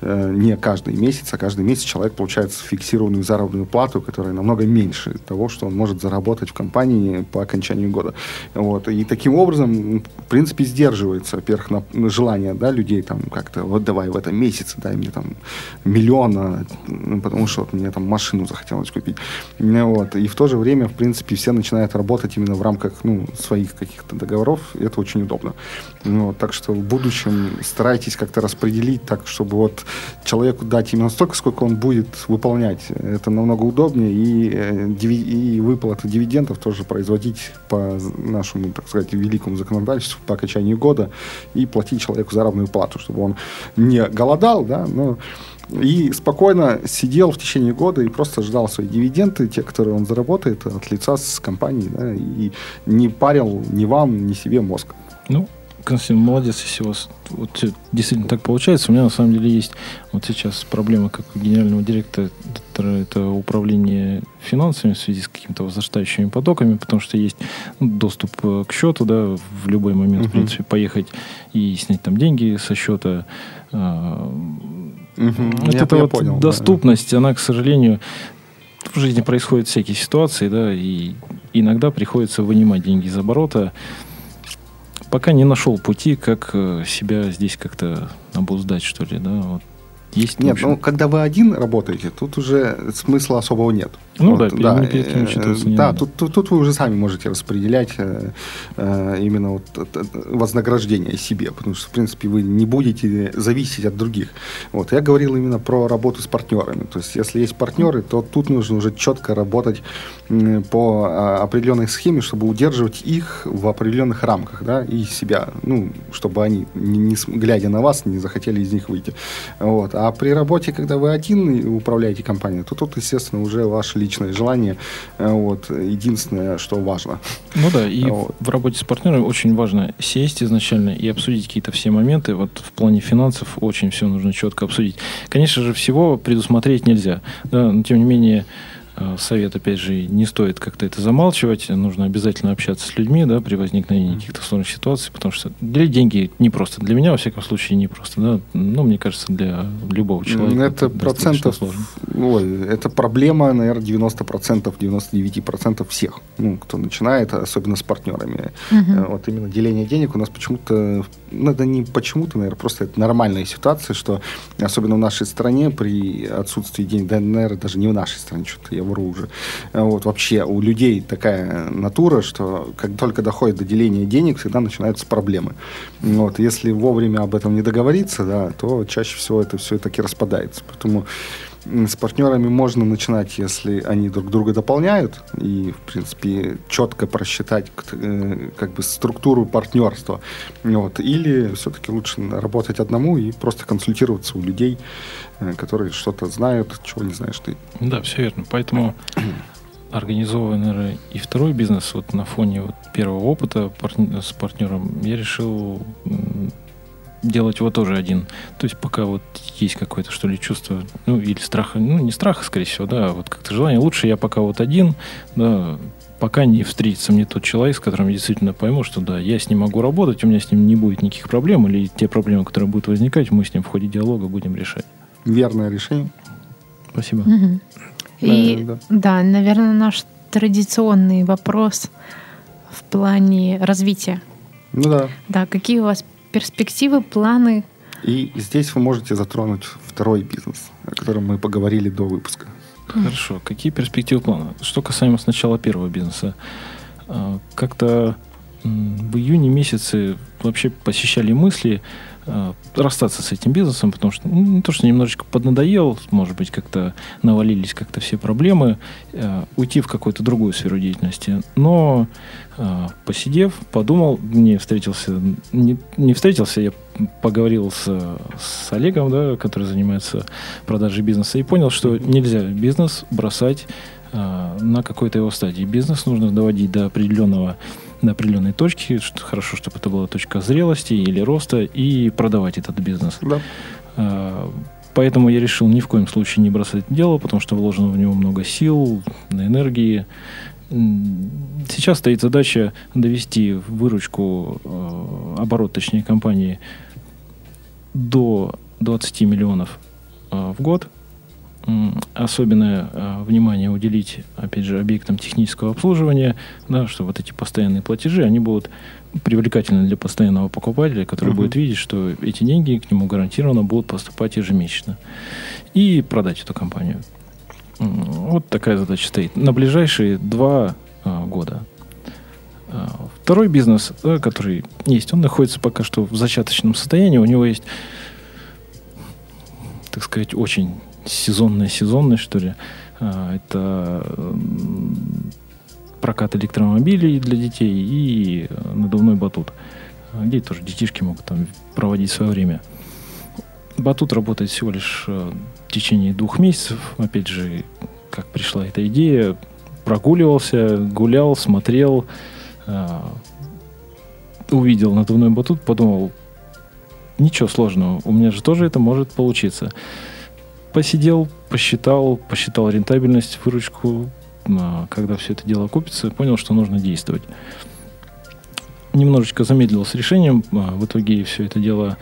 э, не каждый месяц, а каждый месяц человек получает фиксированную заработную плату, которая намного меньше того, что он может заработать в компании по окончанию года. Вот, и таким образом, в принципе, сдерживается, во-первых, на, желание да, людей там как-то, вот давай в этом месяце дай мне там миллиона, потому что вот мне там машину захотелось купить. Вот, и в то же же время, в принципе, все начинают работать именно в рамках ну, своих каких-то договоров, и это очень удобно. Ну, так что в будущем старайтесь как-то распределить так, чтобы вот человеку дать именно столько, сколько он будет выполнять. Это намного удобнее, и, э, и выплаты дивидендов тоже производить по нашему, так сказать, великому законодательству по окончанию года и платить человеку заработную плату, чтобы он не голодал, да, но И спокойно сидел в течение года и просто ждал свои дивиденды, те, которые он заработает от лица с компанией, да, и не парил ни вам, ни себе мозг. Ну, Константин, молодец, если у вас вот действительно так получается. У меня на самом деле есть вот сейчас проблема как у генерального директора, это управление финансами в связи с какими-то возрастающими потоками, потому что есть ну, доступ э, к счету, да, в любой момент, uh-huh. в принципе, поехать и снять там деньги со счета. Uh-huh. Вот я, эта я вот понял, доступность, да. она, к сожалению, в жизни происходят всякие ситуации, да, и иногда приходится вынимать деньги из оборота пока не нашел пути, как э, себя здесь как-то обуздать, что ли, да, вот есть, нет, ну, когда вы один работаете, тут уже смысла особого нет. Ну вот, да, да, перед кем учитываться не Да, надо. Тут, тут, тут вы уже сами можете распределять э, э, именно вот вознаграждение себе, потому что, в принципе, вы не будете зависеть от других. Вот, я говорил именно про работу с партнерами. То есть, если есть партнеры, то тут нужно уже четко работать по а, определенной схеме, чтобы удерживать их в определенных рамках, да, и себя, ну, чтобы они, не, не глядя на вас, не захотели из них выйти. Вот. А при работе, когда вы один управляете компанией, то тут, естественно, уже ваше личное желание. Э, вот, единственное, что важно. Ну да, и вот. в работе с партнером очень важно сесть изначально и обсудить какие-то все моменты. Вот в плане финансов очень все нужно четко обсудить. Конечно же, всего предусмотреть нельзя. Да, но тем не менее, совет, опять же, не стоит как-то это замалчивать. Нужно обязательно общаться с людьми, да, при возникновении каких-то сложных ситуаций, потому что для деньги не просто. Для меня, во всяком случае, не просто, да. Ну, мне кажется, для любого человека. Это, это процентов, сложно. Ой, это проблема, наверное, 90%, 99% всех, ну, кто начинает, особенно с партнерами. Угу. Вот именно деление денег у нас почему-то, это не почему-то, наверное, просто это нормальная ситуация, что особенно в нашей стране при отсутствии денег, да, наверное, даже не в нашей стране, что-то я вру уже. Вот вообще у людей такая натура, что как только доходит до деления денег, всегда начинаются проблемы. Вот, если вовремя об этом не договориться, да, то чаще всего это все таки распадается. Поэтому с партнерами можно начинать, если они друг друга дополняют и, в принципе, четко просчитать э, как бы структуру партнерства. Вот. Или все-таки лучше работать одному и просто консультироваться у людей, э, которые что-то знают, чего не знаешь ты. Да, все верно. Поэтому организовывая, наверное, и второй бизнес вот на фоне вот первого опыта с партнером, я решил делать его тоже один. То есть пока вот есть какое-то, что ли, чувство, ну, или страха, ну, не страха, скорее всего, да, а вот как-то желание. Лучше я пока вот один, да, пока не встретится мне тот человек, с которым я действительно пойму, что да, я с ним могу работать, у меня с ним не будет никаких проблем, или те проблемы, которые будут возникать, мы с ним в ходе диалога будем решать. Верное решение. Спасибо. Угу. И, да, да. да, наверное, наш традиционный вопрос в плане развития. Ну да. Да, какие у вас перспективы, планы. И здесь вы можете затронуть второй бизнес, о котором мы поговорили до выпуска. Хорошо. Какие перспективы плана? Что касаемо сначала первого бизнеса. А, как-то в июне месяце вообще посещали мысли расстаться с этим бизнесом, потому что ну, не то, что немножечко поднадоел, может быть, как-то навалились как-то все проблемы, э, уйти в какую-то другую сферу деятельности. Но э, посидев, подумал, мне встретился, не, не встретился, я поговорил с, с Олегом, да, который занимается продажей бизнеса, и понял, что нельзя бизнес бросать на какой-то его стадии. Бизнес нужно доводить до определенного на определенной точке, что хорошо, чтобы это была точка зрелости или роста, и продавать этот бизнес. Да. А, поэтому я решил ни в коем случае не бросать дело, потому что вложено в него много сил, энергии. Сейчас стоит задача довести выручку, а, оборот, точнее, компании до 20 миллионов а, в год – особенное э, внимание уделить, опять же, объектам технического обслуживания, да, что вот эти постоянные платежи, они будут привлекательны для постоянного покупателя, который uh-huh. будет видеть, что эти деньги к нему гарантированно будут поступать ежемесячно. И продать эту компанию. Вот такая задача стоит. На ближайшие два а, года. А, второй бизнес, да, который есть, он находится пока что в зачаточном состоянии. У него есть, так сказать, очень сезонная сезонность, что ли. А, это прокат электромобилей для детей и надувной батут. Где тоже детишки могут там проводить свое время. Батут работает всего лишь э, в течение двух месяцев. Опять же, как пришла эта идея, прогуливался, гулял, смотрел, э, увидел надувной батут, подумал, ничего сложного, у меня же тоже это может получиться. Посидел, посчитал, посчитал рентабельность, выручку, а, когда все это дело окупится, понял, что нужно действовать. Немножечко замедлил с решением, а, в итоге все это дело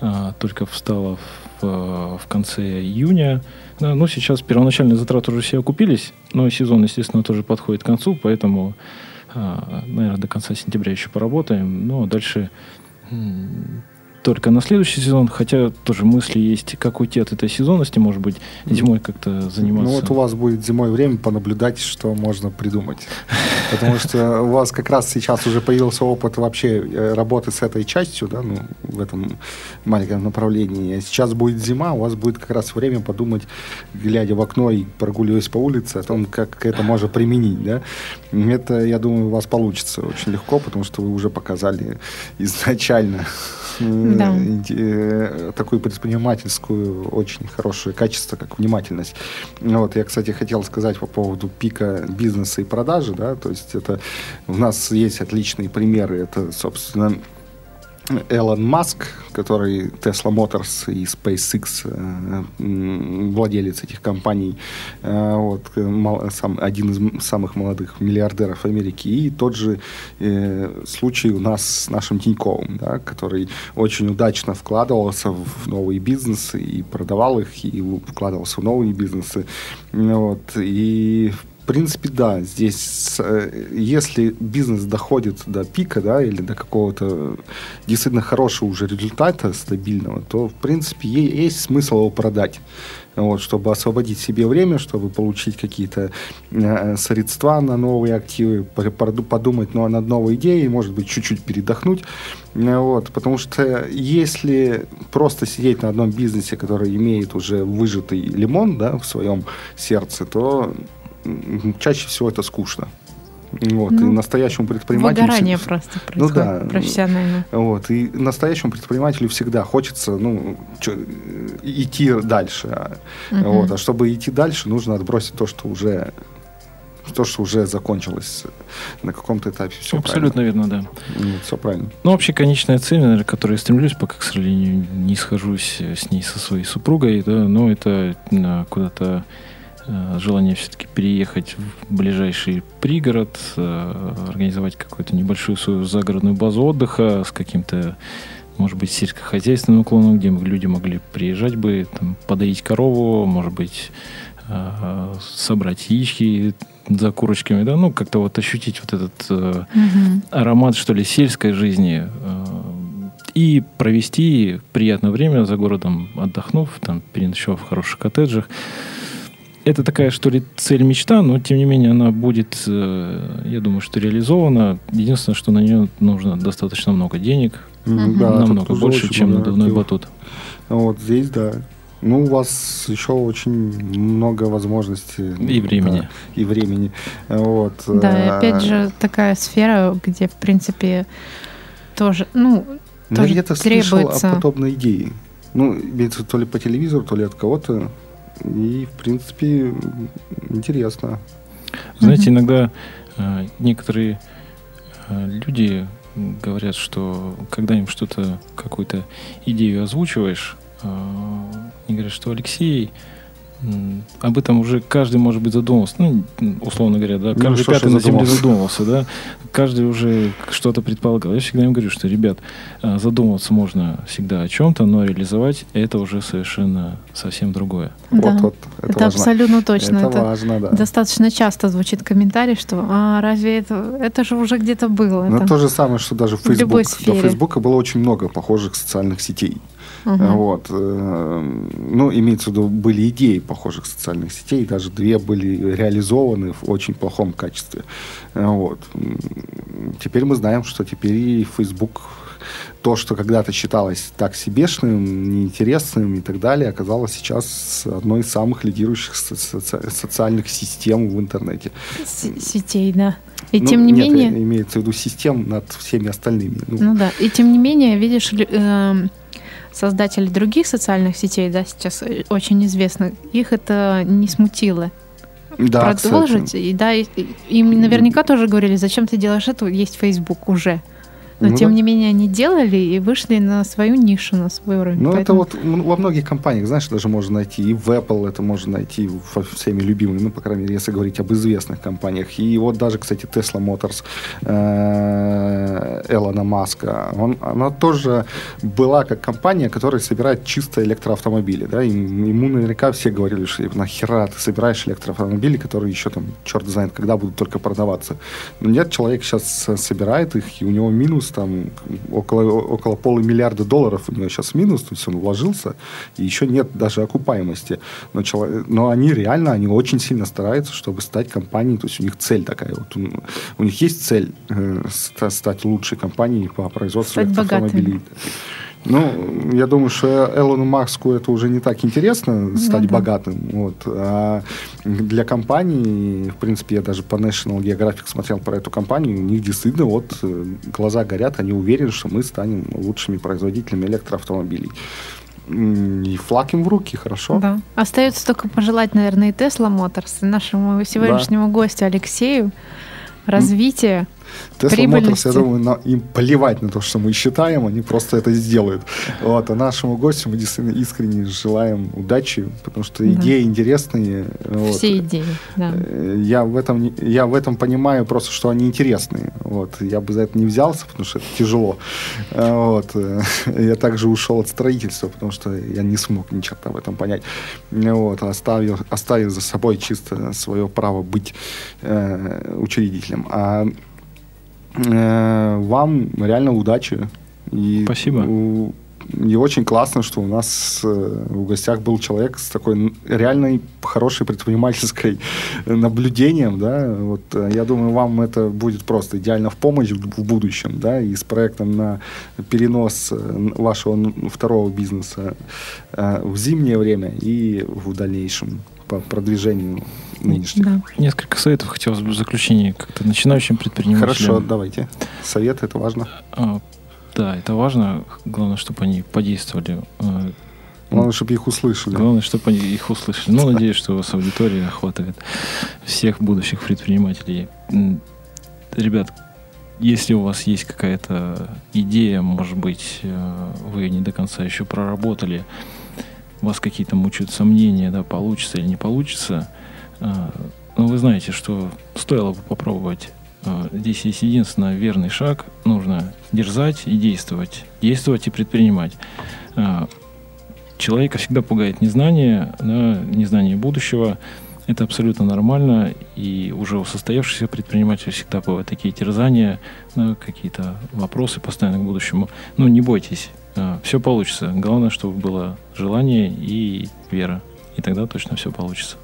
а, только встало в, в конце июня. Да, ну, сейчас первоначальные затраты уже все окупились, но сезон, естественно, тоже подходит к концу, поэтому, наверное, до конца сентября еще поработаем. Ну, а дальше только на следующий сезон, хотя тоже мысли есть, как уйти от этой сезонности, может быть, зимой как-то заниматься. Ну вот у вас будет зимой время понаблюдать, что можно придумать. Потому что у вас как раз сейчас уже появился опыт вообще э, работы с этой частью, да, ну, в этом маленьком направлении. А сейчас будет зима, у вас будет как раз время подумать, глядя в окно и прогуливаясь по улице, о том, как это можно применить, да. Это, я думаю, у вас получится очень легко, потому что вы уже показали изначально да. Э, такую предпринимательскую очень хорошее качество, как внимательность. Вот, я, кстати, хотел сказать по поводу пика бизнеса и продажи, да, то есть это у нас есть отличные примеры, это, собственно, Элон Маск, который Tesla Motors и SpaceX, э, владелец этих компаний, э, вот, сам, один из самых молодых миллиардеров Америки. И тот же э, случай у нас с нашим Тиньковым, да, который очень удачно вкладывался в новые бизнесы и продавал их, и вкладывался в новые бизнесы. Вот, и принципе, да, здесь, э, если бизнес доходит до пика, да, или до какого-то действительно хорошего уже результата, стабильного, то, в принципе, есть смысл его продать. Вот, чтобы освободить себе время, чтобы получить какие-то э, средства на новые активы, подумать ну, над новой идеей, может быть, чуть-чуть передохнуть. Э, вот, потому что если просто сидеть на одном бизнесе, который имеет уже выжатый лимон да, в своем сердце, то чаще всего это скучно. Вот, ну, и настоящему предпринимателю... Выгорание всегда, просто происходит ну, да, профессионально. Вот, и настоящему предпринимателю всегда хочется ну, чё, идти дальше. Угу. Вот, а чтобы идти дальше, нужно отбросить то, что уже то, что уже закончилось на каком-то этапе. Все Абсолютно правильно. верно, да. Ну, все правильно. Ну, вообще, конечная цель, наверное, к которой я стремлюсь, пока, к сожалению, не схожусь с ней, со своей супругой, да, но это куда-то Э, желание все-таки переехать в ближайший пригород, э, организовать какую-то небольшую свою загородную базу отдыха с каким-то, может быть, сельскохозяйственным уклоном, где люди могли приезжать бы, там, подоить корову, может быть, э, собрать яички за курочками, да, ну, как-то вот ощутить вот этот угу. аромат, что ли, сельской жизни и провести приятное время за городом, отдохнув, там, переночевав в хороших коттеджах это такая, что ли, цель-мечта, но, тем не менее, она будет, э, я думаю, что реализована. Единственное, что на нее нужно достаточно много денег. Mm-hmm. Да, намного больше, чем надувной актив. батут. Вот здесь, да. Ну, у вас еще очень много возможностей. И времени. Да, и времени. Вот. Да, и опять же, такая сфера, где, в принципе, тоже, ну, тоже Я где-то требуется... слышал о подобной идее. Ну, имеется то ли по телевизору, то ли от кого-то. И, в принципе, интересно. Знаете, иногда э, некоторые э, люди говорят, что когда им что-то, какую-то идею озвучиваешь, э, они говорят, что Алексей об этом уже каждый, может быть, задумался. Ну, условно говоря, да. Ну, каждый ну, пятый на земле задумался, да. Каждый уже что-то предполагал. Я всегда им говорю, что, ребят, а, задумываться можно всегда о чем-то, но реализовать это уже совершенно совсем другое. Да. Вот, вот, это это важно. абсолютно точно. Это, это важно, да. Достаточно часто звучит комментарий, что а разве это, это же уже где-то было. Ну, это то же самое, что даже в Facebook. До Фейсбука было очень много похожих социальных сетей. Угу. Вот. Э, ну, имеется в виду, были идеи похожих социальных сетей, даже две были реализованы в очень плохом качестве. Вот. Теперь мы знаем, что теперь и Facebook то, что когда-то считалось так себешным, неинтересным и так далее, оказалось сейчас одной из самых лидирующих соци- социальных систем в интернете. С- сетей, да. И ну, тем не нет, менее... имеется в виду систем над всеми остальными. Ну, ну да. И тем не менее, видишь, э- создателей других социальных сетей, да, сейчас э, очень известных, их это не смутило. Да, Продолжить. кстати. И да, и- им наверняка тоже говорили, зачем ты делаешь это, есть Facebook уже. Но Ну тем да. не менее они делали и вышли на свою нишу, на свой уровень. Ну, это Поэтому- вот м, во многих компаниях, знаешь, даже можно найти. И в Apple это можно найти во всеми любимыми, ну, по крайней мере, если говорить об известных компаниях. И вот даже, кстати, Tesla Motors э, Элона Маска, он, она тоже была как компания, которая собирает чисто электроавтомобили. Да? И ему наверняка все говорили, что нахера ты собираешь электроавтомобили, которые еще там, черт знает, когда будут только продаваться. Но нет, человек сейчас собирает их, и у него минус там около, около полумиллиарда долларов у него сейчас минус, то есть он вложился, и еще нет даже окупаемости. Но, чело- но они реально, они очень сильно стараются, чтобы стать компанией, то есть у них цель такая. Вот у, у них есть цель э, ста- стать лучшей компанией по производству Стать электроавтомобилей. Ну, я думаю, что Элону Маску это уже не так интересно стать да. богатым. Вот. А для компании, в принципе, я даже по National Geographic смотрел про эту компанию, у них действительно вот э, глаза горят, они уверены, что мы станем лучшими производителями электроавтомобилей. И флаг им в руки, хорошо? Да. Остается только пожелать, наверное, и Tesla Motors, и нашему сегодняшнему гостю Алексею развития. Tesla. Motors, я думаю, на- им плевать на то, что мы считаем, они просто это сделают. Вот, а нашему гостю мы действительно искренне желаем удачи, потому что Да. идеи интересные. Вот. Все идеи. Да. Э, Я в, этом, я в этом понимаю просто, что они интересные. Вот. Я бы за это не взялся, потому что это тяжело. А, Вот. э, Я также ушел от строительства, потому что я не смог ни черта в этом понять. Вот. Оставил, оставил за собой чисто свое право быть э, учредителем. А э, вам реально удачи. И Спасибо. у- и очень классно, что у нас э, в гостях был человек с такой реальной хорошей предпринимательской э, наблюдением, да. Вот э, я думаю, вам это будет просто идеально в помощь в, в будущем, да, и с проектом на перенос э, вашего второго бизнеса э, в зимнее время и в дальнейшем по продвижению нынешних. Да. Несколько советов хотелось бы в заключении как-то начинающим предпринимателям. Хорошо, давайте. Совет, это важно. А, да, это важно. Главное, чтобы они подействовали. А, Главное, чтобы их услышали. Главное, чтобы они их услышали. Ну, надеюсь, что у вас аудитория охватывает всех будущих предпринимателей. Ребят, если у вас есть какая-то идея, может быть, э, вы ее не до конца еще проработали, вас какие-то мучают сомнения, да, получится или не получится, э, ну, вы знаете, что стоило бы попробовать. Э, Здесь есть единственно верный шаг. Нужно дерзать и действовать. Действовать и предпринимать. Э, Человека всегда пугает незнание, да, незнание будущего. Это абсолютно нормально, и уже у состоявшихся предпринимателей всегда бывают такие терзания, да, какие-то вопросы постоянно к будущему. Ну, не бойтесь, все получится. Главное, чтобы было желание и вера, и тогда точно все получится.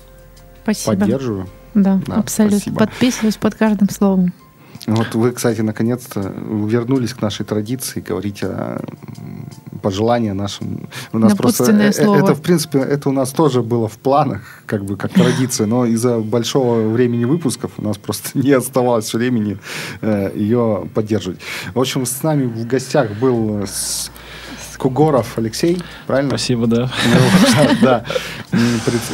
Спасибо. Поддерживаю. Да, Да, абсолютно. спасибо. Подписываюсь под каждым словом. Вот вы, кстати, наконец-то вернулись к нашей традиции говорить о пожелания нашим. У нас просто Напутственное э, э, слово. это в принципе это у нас тоже было в планах, как бы как традиция, но из-за большого времени выпусков у нас просто не оставалось времени э, ее поддерживать. В общем, с нами в гостях был э, с- Кугоров Алексей, правильно? Спасибо, да. Ну, Да.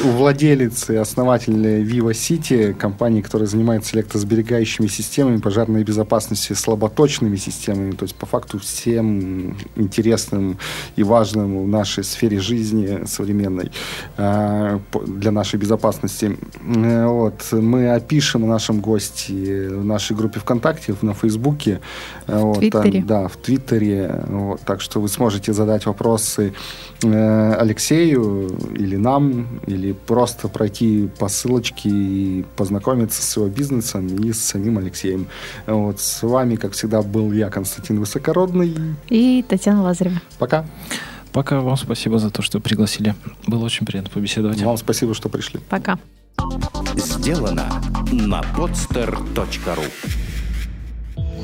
Владелец и основатель Viva City, компании, которая занимается электросберегающими системами, пожарной безопасности, слаботочными системами, то есть по факту всем интересным и важным в нашей сфере жизни современной по- для нашей безопасности. Э, Вот. Мы опишем о нашем госте в нашей группе ВКонтакте, на Фейсбуке. Э, вот, там, Твиттере. да, в Твиттере. Вот, так что вы сможете задать вопросы э, Алексею или нам, или просто пройти по ссылочке и познакомиться с его бизнесом и с самим Алексеем. Вот, с вами, как всегда, был я, Константин Высокородный. И Татьяна Лазарева. Пока. Пока вам спасибо за то, что пригласили. Было очень приятно побеседовать. Вам спасибо, что пришли. Пока. Сделано на podster.ru